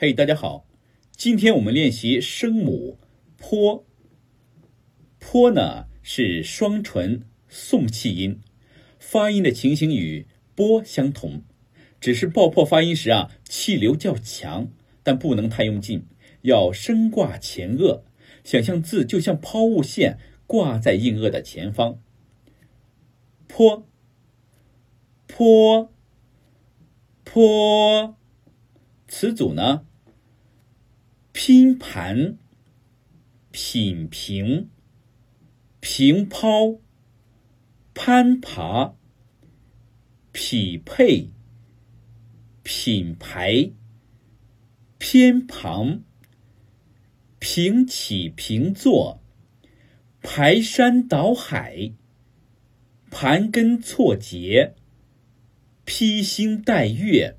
嘿，大家好，今天我们练习声母坡。坡呢是双唇送气音，发音的情形与波相同，只是爆破发音时啊气流较强，但不能太用劲，要升挂前颚，想象字就像抛物线挂在硬腭的前方。坡，坡，坡。词组呢？拼盘、品评、平抛、攀爬、匹配、品牌、偏旁、平起平坐、排山倒海、盘根错节、披星戴月。